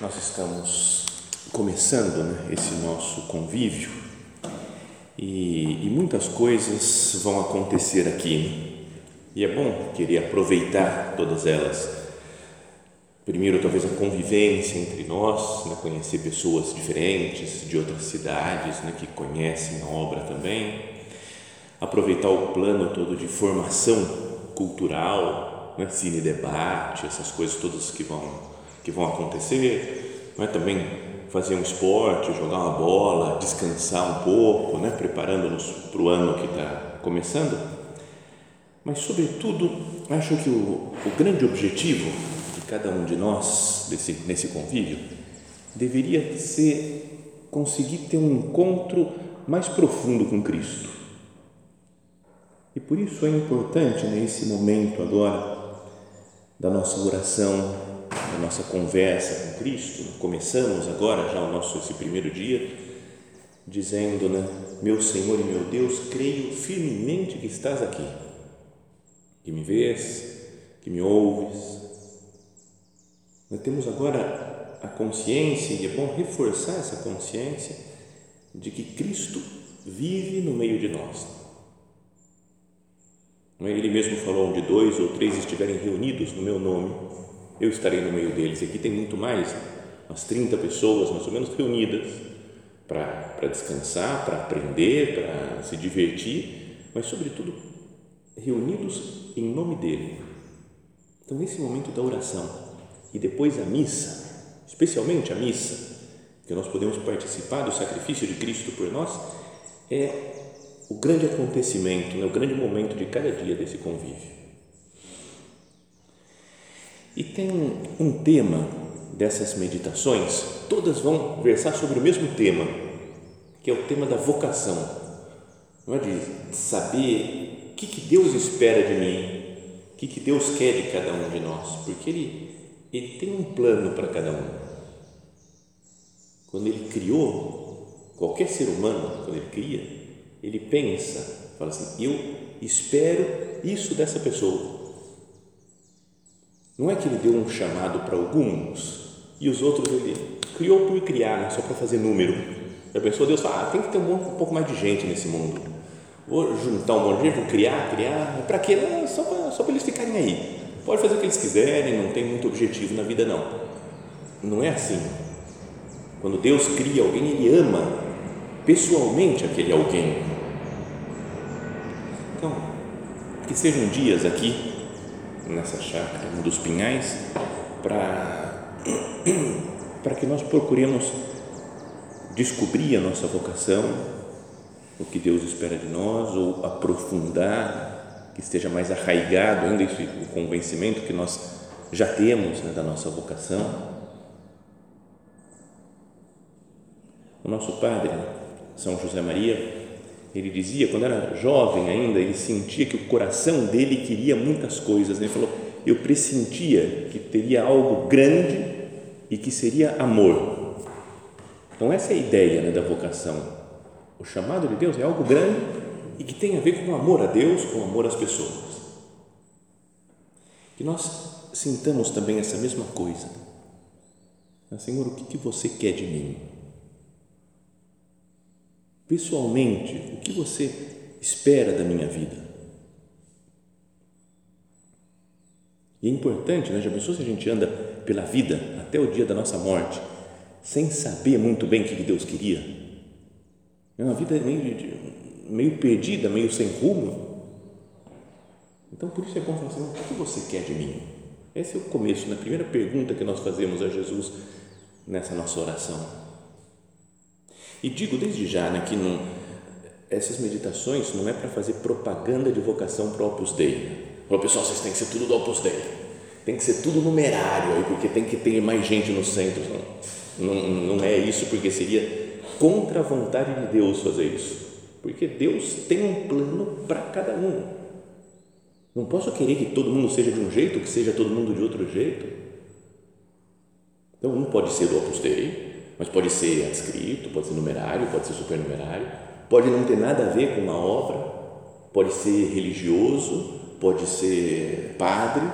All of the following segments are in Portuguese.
Nós estamos começando né, esse nosso convívio e, e, muitas coisas vão acontecer aqui. Né? E é bom querer aproveitar todas elas. Primeiro, talvez a convivência entre nós, né, conhecer pessoas diferentes de outras cidades né, que conhecem a obra também. Aproveitar o plano todo de formação cultural, né, cine debate, essas coisas todas que vão que vão acontecer, não é? também fazer um esporte, jogar uma bola, descansar um pouco, né? preparando-nos para o ano que está começando. Mas, sobretudo, acho que o, o grande objetivo de cada um de nós desse, nesse convívio deveria ser conseguir ter um encontro mais profundo com Cristo. E por isso é importante nesse momento agora da nossa oração na nossa conversa com Cristo, começamos agora já o nosso esse primeiro dia, dizendo, né, meu Senhor e meu Deus, creio firmemente que estás aqui, que me vês, que me ouves. Nós temos agora a consciência, e é bom reforçar essa consciência, de que Cristo vive no meio de nós. É? Ele mesmo falou: onde dois ou três estiverem reunidos no meu nome, eu estarei no meio deles. E aqui tem muito mais, umas 30 pessoas mais ou menos reunidas para descansar, para aprender, para se divertir, mas sobretudo reunidos em nome dele. Então, nesse momento da oração e depois a missa, especialmente a missa, que nós podemos participar do sacrifício de Cristo por nós, é o grande acontecimento, né, o grande momento de cada dia desse convívio. E tem um tema dessas meditações, todas vão versar sobre o mesmo tema, que é o tema da vocação. Não é de saber o que, que Deus espera de mim, o que, que Deus quer de cada um de nós, porque Ele, ele tem um plano para cada um. Quando Ele criou qualquer ser humano, quando Ele cria, Ele pensa, fala assim: eu espero isso dessa pessoa não é que ele deu um chamado para alguns e os outros ele criou por criar, né? só para fazer número. A pessoa, Deus fala, ah, tem que ter um, um, pouco mais de gente nesse mundo. Vou juntar um monte de gente, vou criar, criar. Para quê? Não, só para só eles ficarem aí. Pode fazer o que eles quiserem, não tem muito objetivo na vida, não. Não é assim. Quando Deus cria alguém, Ele ama pessoalmente aquele alguém. Então, que sejam dias aqui nessa chácara dos Pinhais para para que nós procuremos descobrir a nossa vocação, o que Deus espera de nós ou aprofundar, que esteja mais arraigado ainda esse convencimento que nós já temos né, da nossa vocação. O nosso padre, São José Maria, ele dizia, quando era jovem ainda, ele sentia que o coração dele queria muitas coisas. Né? Ele falou: Eu pressentia que teria algo grande e que seria amor. Então, essa é a ideia né, da vocação. O chamado de Deus é algo grande e que tem a ver com o amor a Deus, com o amor às pessoas. Que nós sintamos também essa mesma coisa. Senhor, o que, que você quer de mim? Pessoalmente, o que você espera da minha vida? E é importante, né? já pensou se a gente anda pela vida até o dia da nossa morte sem saber muito bem o que Deus queria? É uma vida meio, meio perdida, meio sem rumo. Então, por isso é bom falar assim, o que você quer de mim? Esse é o começo, na né? primeira pergunta que nós fazemos a Jesus nessa nossa oração. E digo desde já né, que não, essas meditações não é para fazer propaganda de vocação para o Opus Dei. Falou, pessoal, vocês têm que ser tudo do Opus Dei. Tem que ser tudo numerário aí, porque tem que ter mais gente no centro. Não, não, não é isso, porque seria contra a vontade de Deus fazer isso. Porque Deus tem um plano para cada um. Não posso querer que todo mundo seja de um jeito, que seja todo mundo de outro jeito. Então, um pode ser do Opus Dei, mas pode ser adscrito, pode ser numerário, pode ser supernumerário, pode não ter nada a ver com uma obra, pode ser religioso, pode ser padre,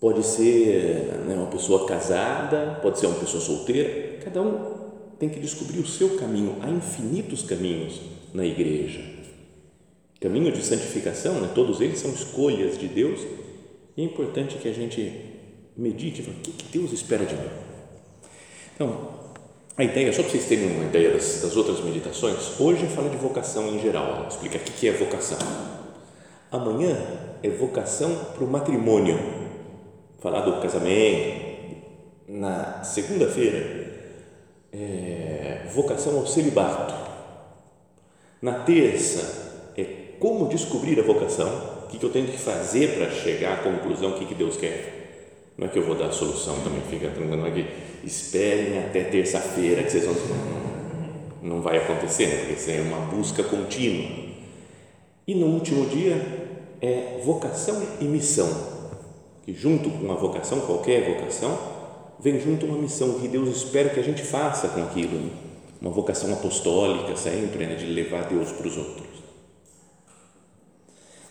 pode ser né, uma pessoa casada, pode ser uma pessoa solteira. Cada um tem que descobrir o seu caminho. Há infinitos caminhos na igreja. Caminho de santificação, né? todos eles são escolhas de Deus. E é importante que a gente medite, o que Deus espera de mim? Então, a ideia, só para vocês terem uma ideia das, das outras meditações, hoje fala de vocação em geral, explica o que é vocação. Amanhã é vocação para o matrimônio, falar do casamento. Na segunda-feira, é vocação ao celibato. Na terça, é como descobrir a vocação, o que, eu tenho que fazer para chegar à conclusão, o que Deus quer. Não é que eu vou dar a solução também, fica tranquilo, não é que esperem até terça-feira que vocês vão. Não, não vai acontecer, né? porque isso é uma busca contínua e no último dia é vocação e missão, que junto com uma vocação, qualquer vocação, vem junto uma missão que Deus espera que a gente faça com aquilo, né? uma vocação apostólica sempre, né? de levar Deus para os outros.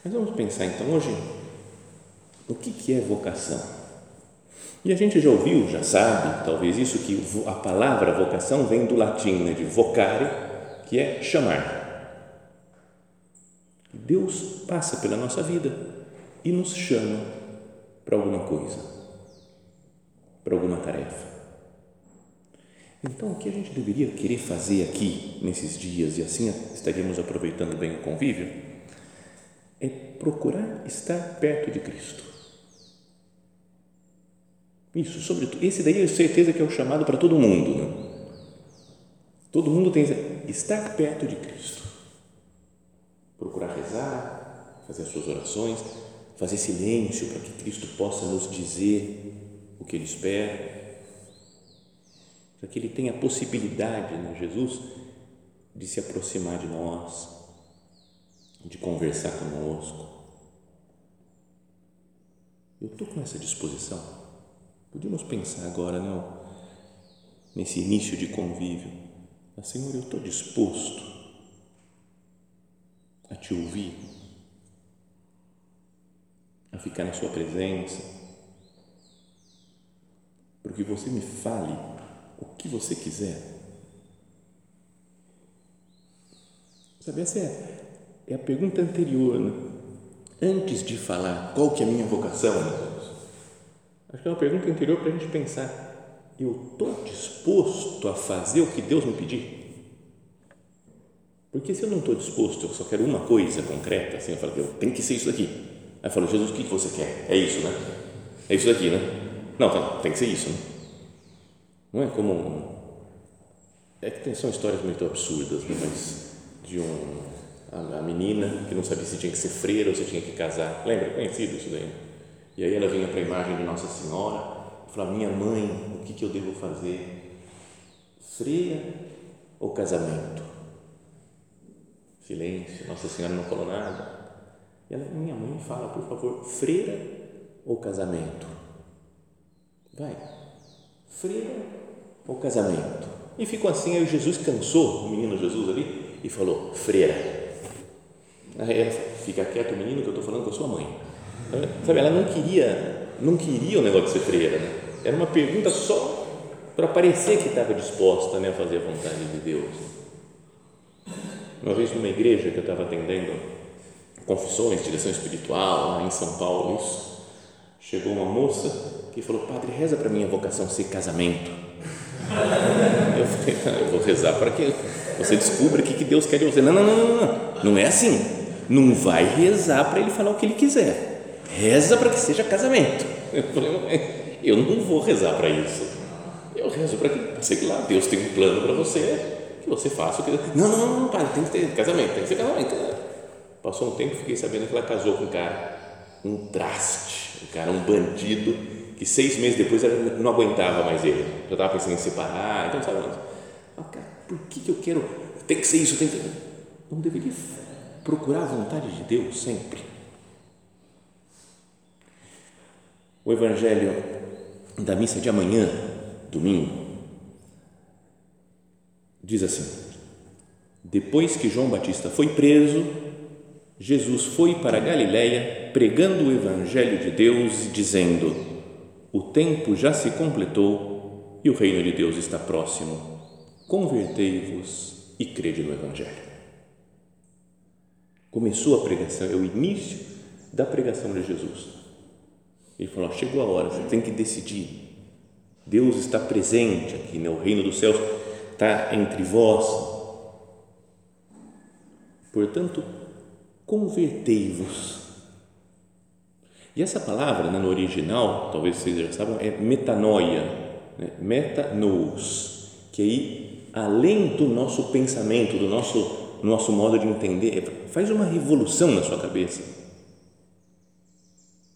Mas vamos pensar então hoje o que, que é vocação. E a gente já ouviu, já sabe, talvez isso, que a palavra vocação vem do latim, né, de vocare, que é chamar. Deus passa pela nossa vida e nos chama para alguma coisa, para alguma tarefa. Então, o que a gente deveria querer fazer aqui nesses dias, e assim estaríamos aproveitando bem o convívio, é procurar estar perto de Cristo. Isso, sobretudo, esse daí eu certeza que é o chamado para todo mundo. Né? Todo mundo tem estar perto de Cristo procurar rezar, fazer as suas orações, fazer silêncio para que Cristo possa nos dizer o que Ele espera, para que Ele tenha a possibilidade, né, Jesus, de se aproximar de nós, de conversar conosco. Eu estou com essa disposição. Podíamos pensar agora, não? Né, nesse início de convívio. Mas, Senhor, eu estou disposto a te ouvir, a ficar na Sua presença, porque você me fale o que você quiser. Sabe, essa é, é a pergunta anterior, né? Antes de falar qual que é a minha vocação, acho que é uma pergunta anterior para a gente pensar. Eu estou disposto a fazer o que Deus me pedir? Porque se eu não estou disposto, eu só quero uma coisa concreta, assim, eu falo, tenho que ser isso daqui. Aí eu falo, Jesus, o que você quer? É isso, né? É isso daqui, né? Não, tá, tem que ser isso, né? Não é como. É que são histórias muito absurdas, né? mas de um. A, menina que não sabia se tinha que ser freira ou se tinha que casar. Lembra? Conhecido isso daí. E aí ela vinha para a imagem de Nossa Senhora e falava: Minha mãe, o que, que eu devo fazer? Freira ou casamento? Silêncio, Nossa Senhora não falou nada. E ela, minha mãe fala, por favor, freira ou casamento? Vai, freira ou casamento? E ficou assim, aí Jesus cansou, o menino Jesus ali, e falou, freira. Aí ela fica quieto, menino, que eu estou falando com a sua mãe. Sabe, ela não queria, não queria o negócio de ser freira, né? Era uma pergunta só para parecer que estava disposta né, a fazer a vontade de Deus. Uma vez numa igreja que eu estava atendendo, confissões, direção espiritual, lá em São Paulo, isso, chegou uma moça que falou, padre, reza para minha vocação ser casamento. Eu falei, ah, eu vou rezar para que você descubra o que Deus quer de você. Não, não, não, não, não, não é assim. Não vai rezar para ele falar o que ele quiser. Reza para que seja casamento. Eu falei, eu não vou rezar para isso. Eu rezo para que, sei lá, Deus tem um plano para você, que você faça o que. Não, não, não, não, pai, tem que ter casamento, tem que ser casamento. Passou um tempo, fiquei sabendo que ela casou com um cara, um traste, um cara, um bandido, que seis meses depois ela não aguentava mais ele, já estava pensando em separar, então sabe, cara, por que, que eu quero, tem que ser isso, tem que não deveria procurar a vontade de Deus sempre. O Evangelho da missa de amanhã, domingo, diz assim: Depois que João Batista foi preso, Jesus foi para Galiléia pregando o Evangelho de Deus e dizendo: O tempo já se completou e o reino de Deus está próximo. Convertei-vos e crede no Evangelho. Começou a pregação, é o início da pregação de Jesus. Ele falou: chegou a hora, você tem que decidir. Deus está presente aqui, né? o reino dos céus está entre vós. Portanto, convertei-vos. E essa palavra, né, no original, talvez vocês já saibam, é metanoia, né? metanous, que aí, além do nosso pensamento, do nosso nosso modo de entender, é, faz uma revolução na sua cabeça.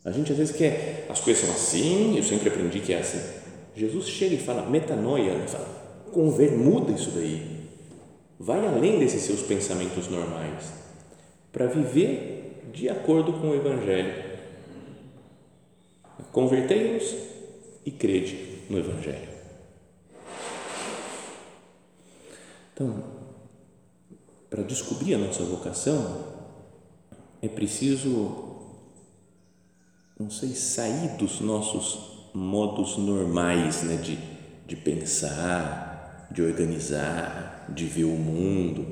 A gente às vezes quer, as coisas são assim, eu sempre aprendi que é assim. Jesus chega e fala metanoia, né? fala, conver, muda isso daí. Vai além desses seus pensamentos normais para viver de acordo com o Evangelho. Convertei-vos e crede no Evangelho. Então, para descobrir a nossa vocação, é preciso, não sei, sair dos nossos modos normais né, de, de pensar, de organizar, de ver o mundo.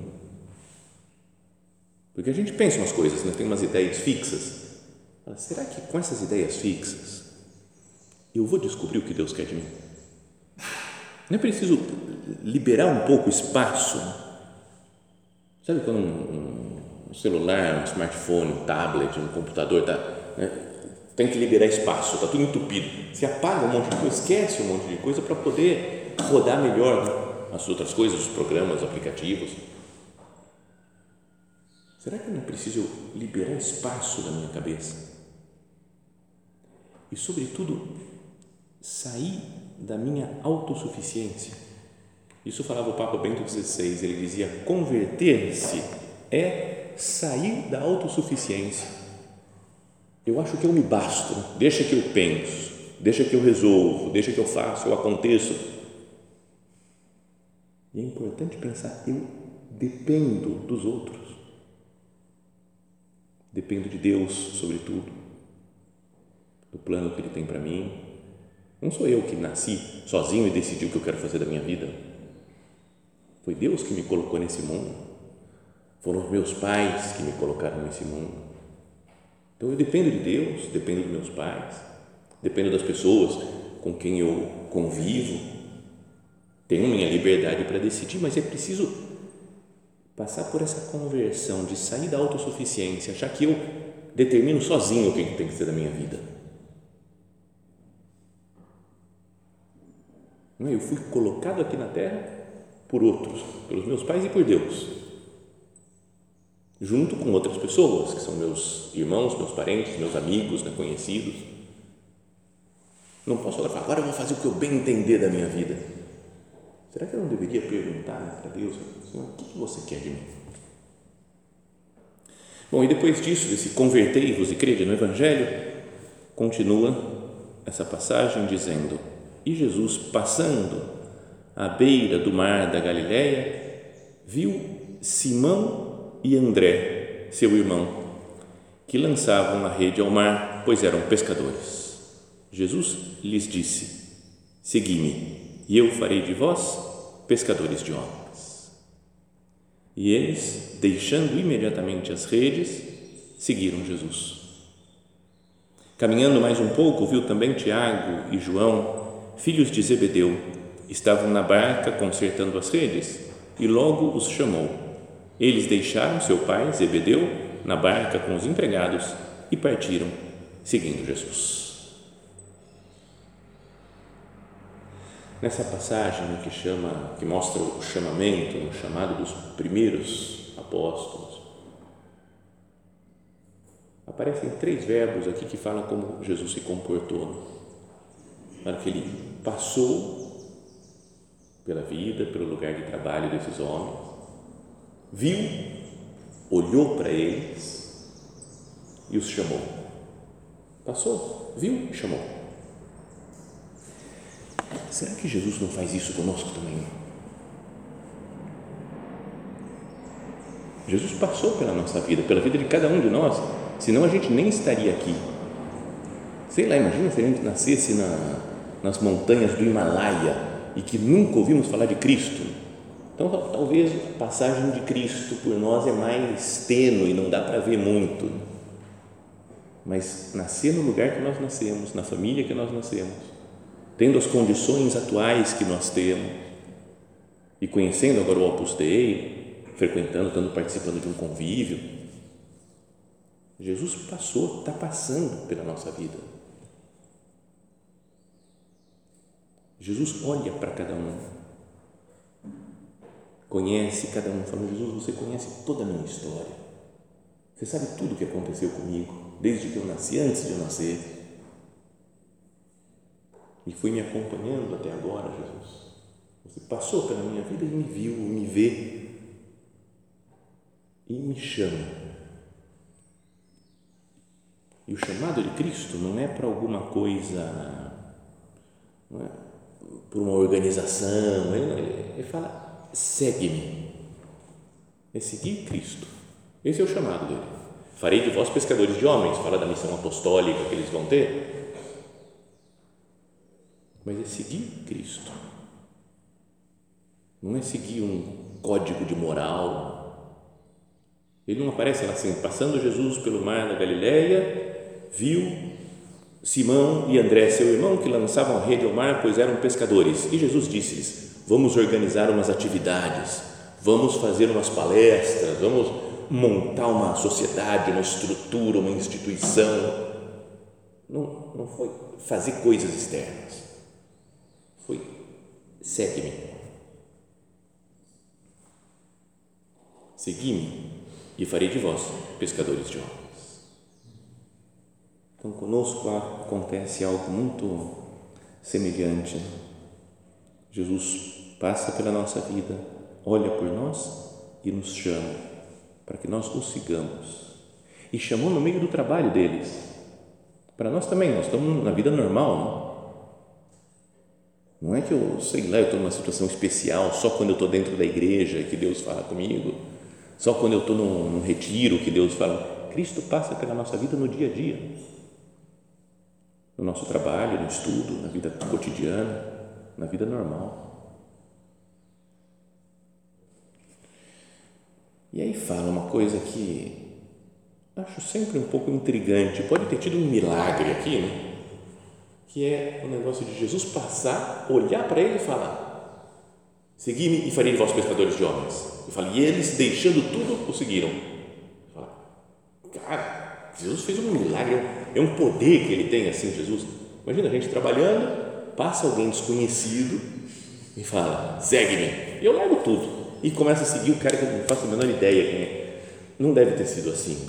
Porque a gente pensa umas coisas, né, tem umas ideias fixas. Será que com essas ideias fixas eu vou descobrir o que Deus quer de mim? Não é preciso liberar um pouco espaço Sabe quando um, um celular, um smartphone, um tablet, um computador tá, né, tem que liberar espaço, está tudo entupido. Você apaga um monte de coisa, esquece um monte de coisa para poder rodar melhor né, as outras coisas, os programas, os aplicativos. Será que eu não preciso liberar espaço da minha cabeça? E, sobretudo, sair da minha autossuficiência isso falava o Papa Bento XVI, ele dizia: converter-se é sair da autossuficiência. Eu acho que eu me basto, deixa que eu penso, deixa que eu resolvo, deixa que eu faço, eu aconteço. E é importante pensar: eu dependo dos outros, dependo de Deus, sobretudo, do plano que Ele tem para mim. Não sou eu que nasci sozinho e decidi o que eu quero fazer da minha vida foi Deus que me colocou nesse mundo. Foram meus pais que me colocaram nesse mundo. Então eu dependo de Deus, dependo dos meus pais, dependo das pessoas com quem eu convivo. Tenho minha liberdade para decidir, mas é preciso passar por essa conversão de sair da autossuficiência, achar que eu determino sozinho o que tem que ser da minha vida. É? Eu fui colocado aqui na terra por outros, pelos meus pais e por Deus, junto com outras pessoas, que são meus irmãos, meus parentes, meus amigos, né, conhecidos. Não posso falar, agora eu vou fazer o que eu bem entender da minha vida. Será que eu não deveria perguntar para Deus, Senhor, o que você quer de mim? Bom, e depois disso, desse convertei-vos e crede no Evangelho, continua essa passagem dizendo: E Jesus, passando à beira do mar da Galileia, viu Simão e André, seu irmão, que lançavam a rede ao mar, pois eram pescadores. Jesus lhes disse: Segui-me, e eu farei de vós pescadores de homens. E eles, deixando imediatamente as redes, seguiram Jesus. Caminhando mais um pouco, viu também Tiago e João, filhos de Zebedeu, estavam na barca consertando as redes e logo os chamou. Eles deixaram seu pai, Zebedeu, na barca com os empregados e partiram, seguindo Jesus. Nessa passagem que chama, que mostra o chamamento, o chamado dos primeiros apóstolos, aparecem três verbos aqui que falam como Jesus se comportou. Para que ele passou pela vida, pelo lugar de trabalho desses homens, viu, olhou para eles e os chamou. Passou, viu chamou. Será que Jesus não faz isso conosco também? Jesus passou pela nossa vida, pela vida de cada um de nós, senão a gente nem estaria aqui. Sei lá, imagina se a gente nascesse na, nas montanhas do Himalaia e que nunca ouvimos falar de Cristo. Então, talvez a passagem de Cristo por nós é mais tênue, não dá para ver muito. Mas nascer no lugar que nós nascemos, na família que nós nascemos, tendo as condições atuais que nós temos e conhecendo agora o Opus Dei, frequentando, estando participando de um convívio, Jesus passou, está passando pela nossa vida. Jesus olha para cada um, conhece cada um, fala: Jesus, você conhece toda a minha história, você sabe tudo o que aconteceu comigo, desde que eu nasci, antes de eu nascer e foi me acompanhando até agora, Jesus. Você passou pela minha vida e me viu, me vê e me chama. E o chamado de Cristo não é para alguma coisa, não é por uma organização, ele, ele fala, segue-me. É seguir Cristo. Esse é o chamado dele. Farei de vós pescadores de homens, fala da missão apostólica que eles vão ter mas é seguir Cristo. Não é seguir um código de moral. Ele não aparece lá assim, passando Jesus pelo mar da Galileia, viu Simão e André, seu irmão, que lançavam a rede ao mar, pois eram pescadores. E Jesus disse-lhes: Vamos organizar umas atividades, vamos fazer umas palestras, vamos montar uma sociedade, uma estrutura, uma instituição. Não, não foi fazer coisas externas foi: segue-me. Segui-me e farei de vós pescadores de homens. Então, conosco acontece algo muito semelhante. Jesus passa pela nossa vida, olha por nós e nos chama para que nós o sigamos. E chamou no meio do trabalho deles. Para nós também, nós estamos na vida normal, não? Não é que eu, sei lá, eu estou numa situação especial só quando eu estou dentro da igreja que Deus fala comigo, só quando eu estou num, num retiro que Deus fala. Cristo passa pela nossa vida no dia a dia, no nosso trabalho, no estudo, na vida cotidiana, na vida normal. E aí fala uma coisa que acho sempre um pouco intrigante. Pode ter tido um milagre aqui, né? que é o negócio de Jesus passar, olhar para ele e falar: Segui-me e farei de vós pescadores de homens. Eu falei, e eles, deixando tudo, o seguiram. Fala, cara, Jesus fez um milagre, é um poder que ele tem assim, Jesus. Imagina a gente trabalhando, passa alguém desconhecido e fala: segue-me. E eu largo tudo e começo a seguir o cara que eu não faço a menor ideia quem é. Não deve ter sido assim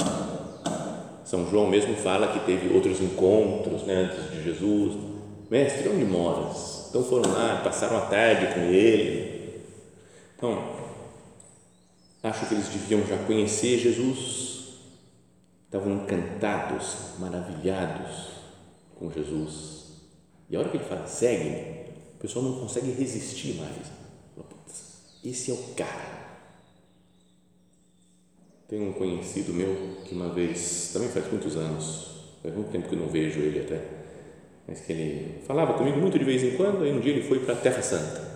são João mesmo fala que teve outros encontros né, antes de Jesus. Mestre, onde moras? Então foram lá, passaram a tarde com ele. Então, acho que eles deviam já conhecer Jesus, estavam encantados, maravilhados com Jesus. E a hora que ele fala, segue-me, o pessoal não consegue resistir mais. Esse é o cara tem um conhecido meu que uma vez, também faz muitos anos, faz muito tempo que não vejo ele até, mas que ele falava comigo muito de vez em quando. Aí um dia ele foi para a Terra Santa.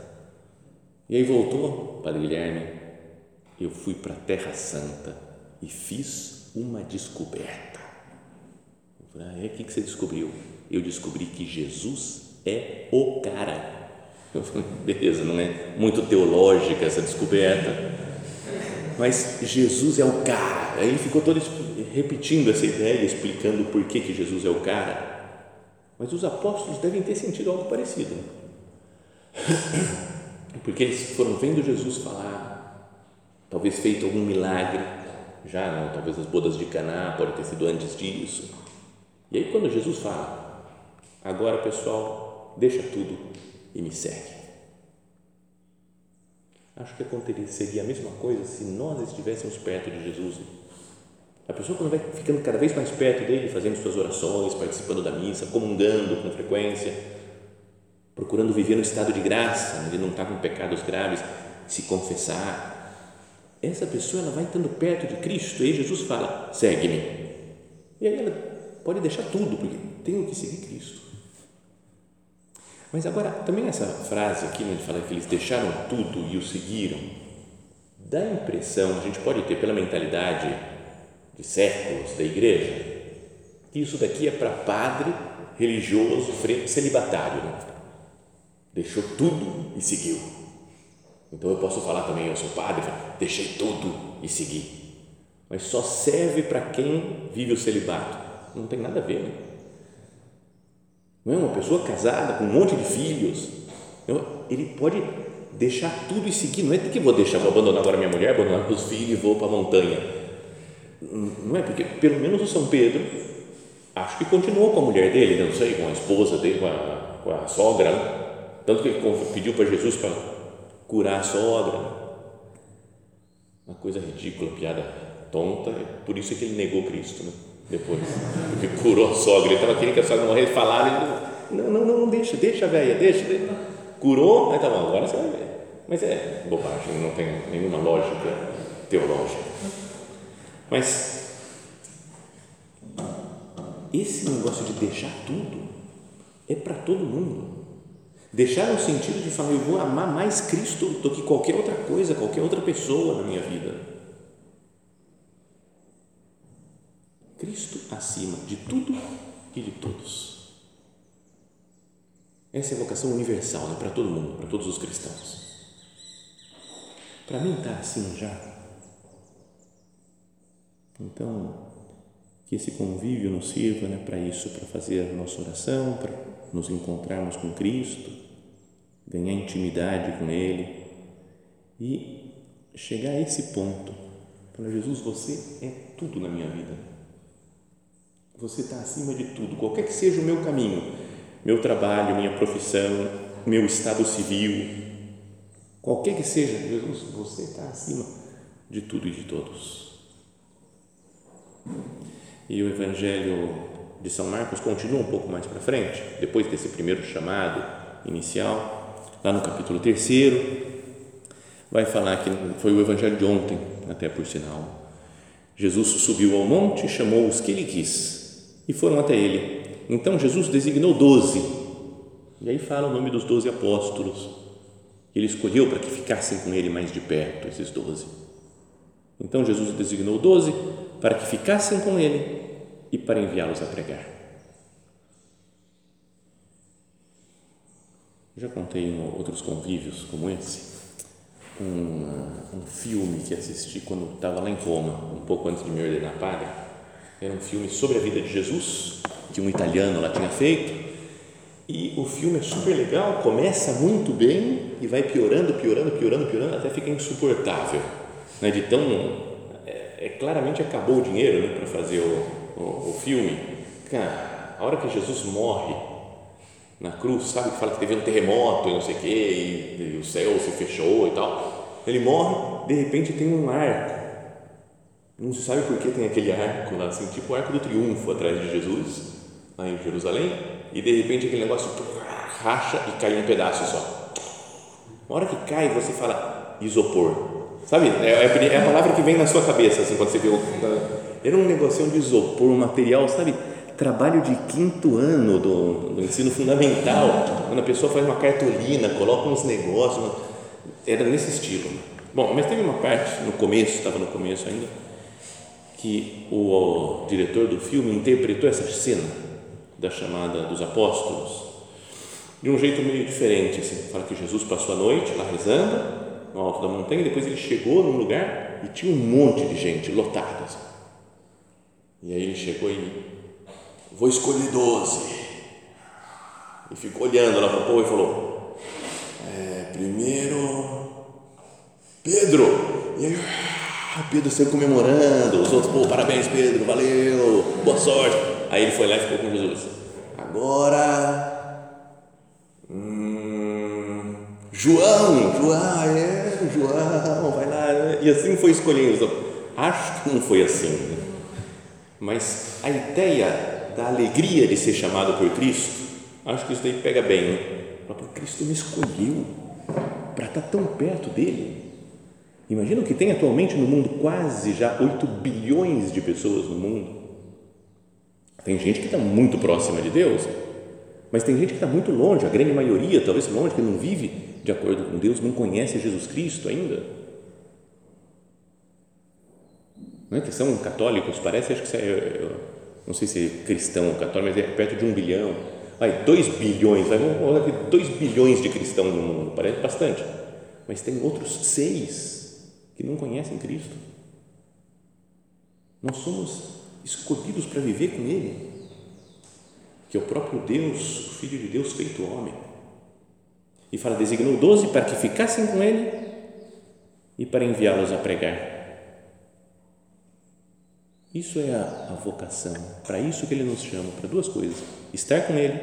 E aí voltou, Padre Guilherme. Eu fui para a Terra Santa e fiz uma descoberta. Eu falei, ah, é? O que você descobriu? Eu descobri que Jesus é o cara. Eu falei, beleza, não é muito teológica essa descoberta, mas Jesus é o cara. Aí ele ficou todo repetindo essa ideia, explicando por que, que Jesus é o cara. Mas os apóstolos devem ter sentido algo parecido. Porque eles foram vendo Jesus falar, talvez feito algum milagre, já não, talvez as bodas de Caná, pode ter sido antes disso. E aí quando Jesus fala, agora pessoal, deixa tudo e me segue. Acho que aconteceria a mesma coisa se nós estivéssemos perto de Jesus. A pessoa quando vai ficando cada vez mais perto dele, fazendo suas orações, participando da missa, comungando com frequência, procurando viver no estado de graça, ele não está com pecados graves, se confessar. Essa pessoa ela vai estando perto de Cristo e aí Jesus fala: segue-me. E aí ela pode deixar tudo, porque tenho que seguir Cristo. Mas agora, também essa frase aqui, onde fala que eles deixaram tudo e o seguiram, dá a impressão, a gente pode ter pela mentalidade de séculos da igreja, que isso daqui é para padre religioso celibatário. Né? Deixou tudo e seguiu. Então eu posso falar também, eu sou padre, deixei tudo e segui. Mas só serve para quem vive o celibato. Não tem nada a ver. Né? Não é uma pessoa casada com um monte de filhos. Ele pode deixar tudo e seguir. Não é porque vou deixar, vou abandonar agora minha mulher, abandonar meus filhos e vou para a montanha. Não é porque, pelo menos o São Pedro, acho que continuou com a mulher dele, não sei, com a esposa dele, com a, com a sogra. Né? Tanto que ele pediu para Jesus para curar a sogra. Né? Uma coisa ridícula, piada tonta, por isso é que ele negou Cristo. Né? Depois, porque curou a sogra, ele estava querendo que a sogra morresse, falaram, ele, não, não, não, não, deixa, deixa a velha, deixa, deixa. curou, aí tá bom, agora você vai ver, mas é bobagem, não tem nenhuma lógica teológica, mas esse negócio de deixar tudo é para todo mundo, deixar no sentido de falar, eu vou amar mais Cristo do que qualquer outra coisa, qualquer outra pessoa na minha vida, Cristo acima de tudo e de todos. Essa é a vocação universal né, para todo mundo, para todos os cristãos. Para mim está assim já. Então, que esse convívio nos sirva né, para isso, para fazer a nossa oração, para nos encontrarmos com Cristo, ganhar intimidade com Ele e chegar a esse ponto. Falar, Jesus, você é tudo na minha vida você está acima de tudo, qualquer que seja o meu caminho, meu trabalho, minha profissão, meu estado civil, qualquer que seja, Jesus, você está acima de tudo e de todos. E o Evangelho de São Marcos continua um pouco mais para frente, depois desse primeiro chamado inicial, lá no capítulo 3, vai falar que foi o Evangelho de ontem, até por sinal. Jesus subiu ao monte, chamou os que ele quis e foram até ele. Então Jesus designou doze, e aí fala o nome dos doze apóstolos. Ele escolheu para que ficassem com ele mais de perto, esses doze. Então Jesus designou doze para que ficassem com ele e para enviá-los a pregar. Já contei em outros convívios como esse, um, um filme que assisti quando estava lá em Roma, um pouco antes de me ordenar padre era um filme sobre a vida de Jesus, que um italiano lá tinha feito. E o filme é super legal, começa muito bem e vai piorando, piorando, piorando, piorando, até fica insuportável. Né? De tão. É, é claramente acabou o dinheiro né, para fazer o, o, o, filme. Cara, a hora que Jesus morre na cruz, sabe que fala que teve um terremoto e não sei o quê, e, e o céu se fechou e tal. Ele morre, de repente tem um arco não se sabe por que tem aquele arco lá, assim, tipo o arco do triunfo atrás de Jesus, lá em Jerusalém, e de repente aquele negócio racha e cai um pedaço só. Na hora que cai, você fala isopor. Sabe? É, é, é a palavra que vem na sua cabeça, assim, quando você vê o. Era um negocinho de isopor, um material, sabe? trabalho de quinto ano do, do, ensino fundamental, quando a pessoa faz uma cartolina, coloca uns negócios, era nesse estilo. Bom, mas teve uma parte no começo, estava no começo ainda, que o, diretor do filme interpretou essa cena da chamada dos apóstolos de um jeito meio diferente. Assim. Fala que Jesus passou a noite lá rezando, no alto da montanha, e depois ele chegou num lugar e tinha um monte de gente lotada. Assim. E aí ele chegou e vou escolher doze. E ficou olhando lá para o povo e falou: é, primeiro Pedro. E aí, ah, Pedro saiu comemorando. Os outros, pô, parabéns, Pedro, valeu, boa sorte. Aí ele foi lá e ficou com Jesus. Agora, hum, João, João, é, João, vai lá. E assim foi escolhendo. Acho que não foi assim. Né? Mas a ideia da alegria de ser chamado por Cristo, acho que isso daí pega bem. Né? Cristo me escolheu para estar tão perto dele. Imagina o que tem atualmente no mundo, quase já 8 bilhões de pessoas no mundo. Tem gente que está muito próxima de Deus, mas tem gente que está muito longe, a grande maioria, talvez longe, que não vive de acordo com Deus, não conhece Jesus Cristo ainda. Não é que são católicos, parece, acho que é, não sei se é cristão ou católico, mas é perto de um bilhão, vai, dois bilhões, vai, vamos colocar aqui, dois bilhões de cristãos no mundo, parece bastante, mas tem outros seis que não conhecem Cristo. Nós somos escolhidos para viver com Ele, que é o próprio Deus, o Filho de Deus feito homem. E fala, designou doze para que ficassem com Ele e para enviá-los a pregar isso é a, a vocação, para isso que ele nos chama, para duas coisas: estar com ele,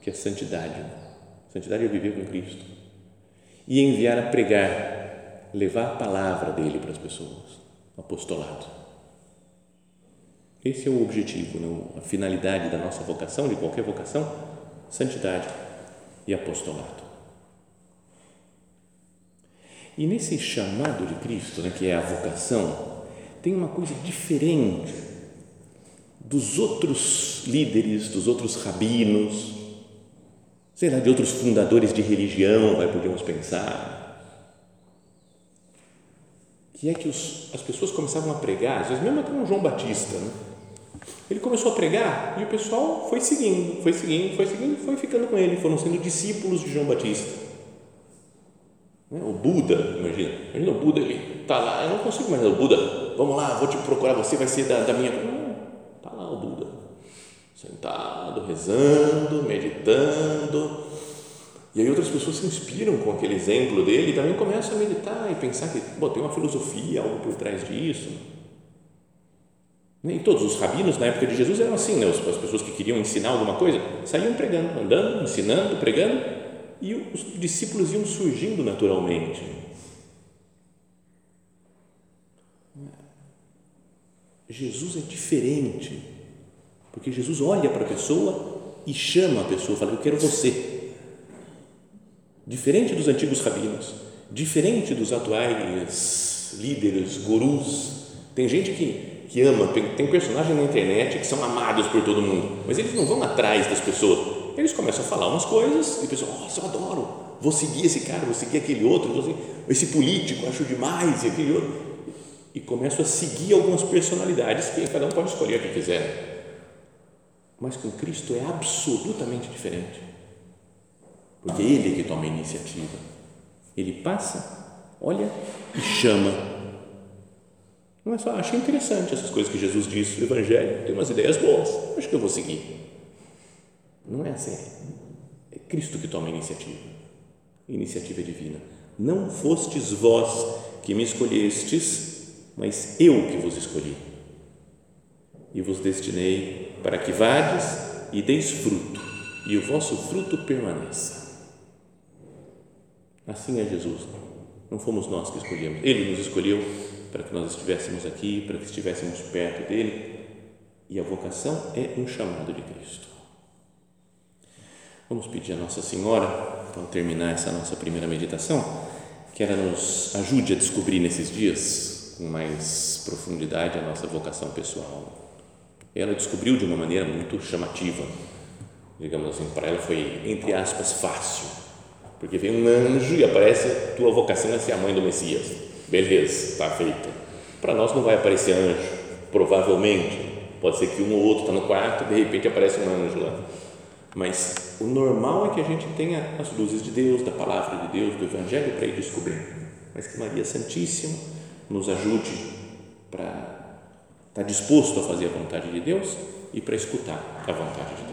que é santidade. Santidade é viver com Cristo. E enviar a pregar, levar a palavra dele para as pessoas, apostolado. Esse é o objetivo, né? a finalidade da nossa vocação, de qualquer vocação, santidade e apostolado. E nesse chamado de Cristo, né, que é a vocação, tem uma coisa diferente dos outros líderes, dos outros rabinos, sei lá, de outros fundadores de religião, vai, podemos pensar. Que é que os, as pessoas começavam a pregar, às vezes mesmo até um João Batista, né? Ele começou a pregar e o pessoal foi seguindo, foi seguindo, foi seguindo, foi ficando com ele, foram sendo discípulos de João Batista. Né? O Buda, imagina, imagina o Buda, ele está lá, eu não consigo imaginar o Buda vamos lá, vou te procurar, você vai ser da, da minha. Não, está lá o Buda, sentado, rezando, meditando. E aí outras pessoas se inspiram com aquele exemplo dele e também começam a meditar e pensar que bom, tem uma filosofia, algo por trás disso. E todos os rabinos na época de Jesus eram assim, né? as pessoas que queriam ensinar alguma coisa saíam pregando, andando, ensinando, pregando, e os discípulos iam surgindo naturalmente. Jesus é diferente, porque Jesus olha para a pessoa e chama a pessoa, fala: Eu quero você. Diferente dos antigos rabinos, diferente dos atuais líderes, gurus. Tem gente que, que ama, tem, tem personagens na internet que são amados por todo mundo, mas eles não vão atrás das pessoas. Eles começam a falar umas coisas e a pessoa, nossa, eu adoro, vou seguir esse cara, vou seguir aquele outro, vou seguir, esse político, acho demais, e aquele outro e começo a seguir algumas personalidades que cada um pode escolher o que quiser. Mas com Cristo é absolutamente diferente. Porque é Ele que toma a iniciativa. Ele passa, olha e chama. Não é só, achei interessante essas coisas que Jesus disse no Evangelho, tem umas ideias boas, acho que eu vou seguir. Não é assim. É Cristo que toma a iniciativa. Iniciativa é divina. Não fostes vós que me escolhestes, mas eu que vos escolhi e vos destinei para que vades e deis fruto e o vosso fruto permaneça. Assim é Jesus. Não fomos nós que escolhemos. Ele nos escolheu para que nós estivéssemos aqui, para que estivéssemos perto dele. E a vocação é um chamado de Cristo. Vamos pedir a Nossa Senhora, para terminar essa nossa primeira meditação, que ela nos ajude a descobrir nesses dias com mais profundidade a nossa vocação pessoal. ela descobriu de uma maneira muito chamativa, digamos assim, para ela foi, entre aspas, fácil, porque vem um anjo e aparece, tua vocação é ser a mãe do Messias, beleza, está feito. Para nós não vai aparecer anjo, provavelmente, pode ser que um ou outro está no quarto, de repente aparece um anjo lá, mas o normal é que a gente tenha as luzes de Deus, da palavra de Deus, do Evangelho para ir descobrindo, mas que Maria Santíssima nos ajude para estar disposto a fazer a vontade de Deus e para escutar a vontade de Deus.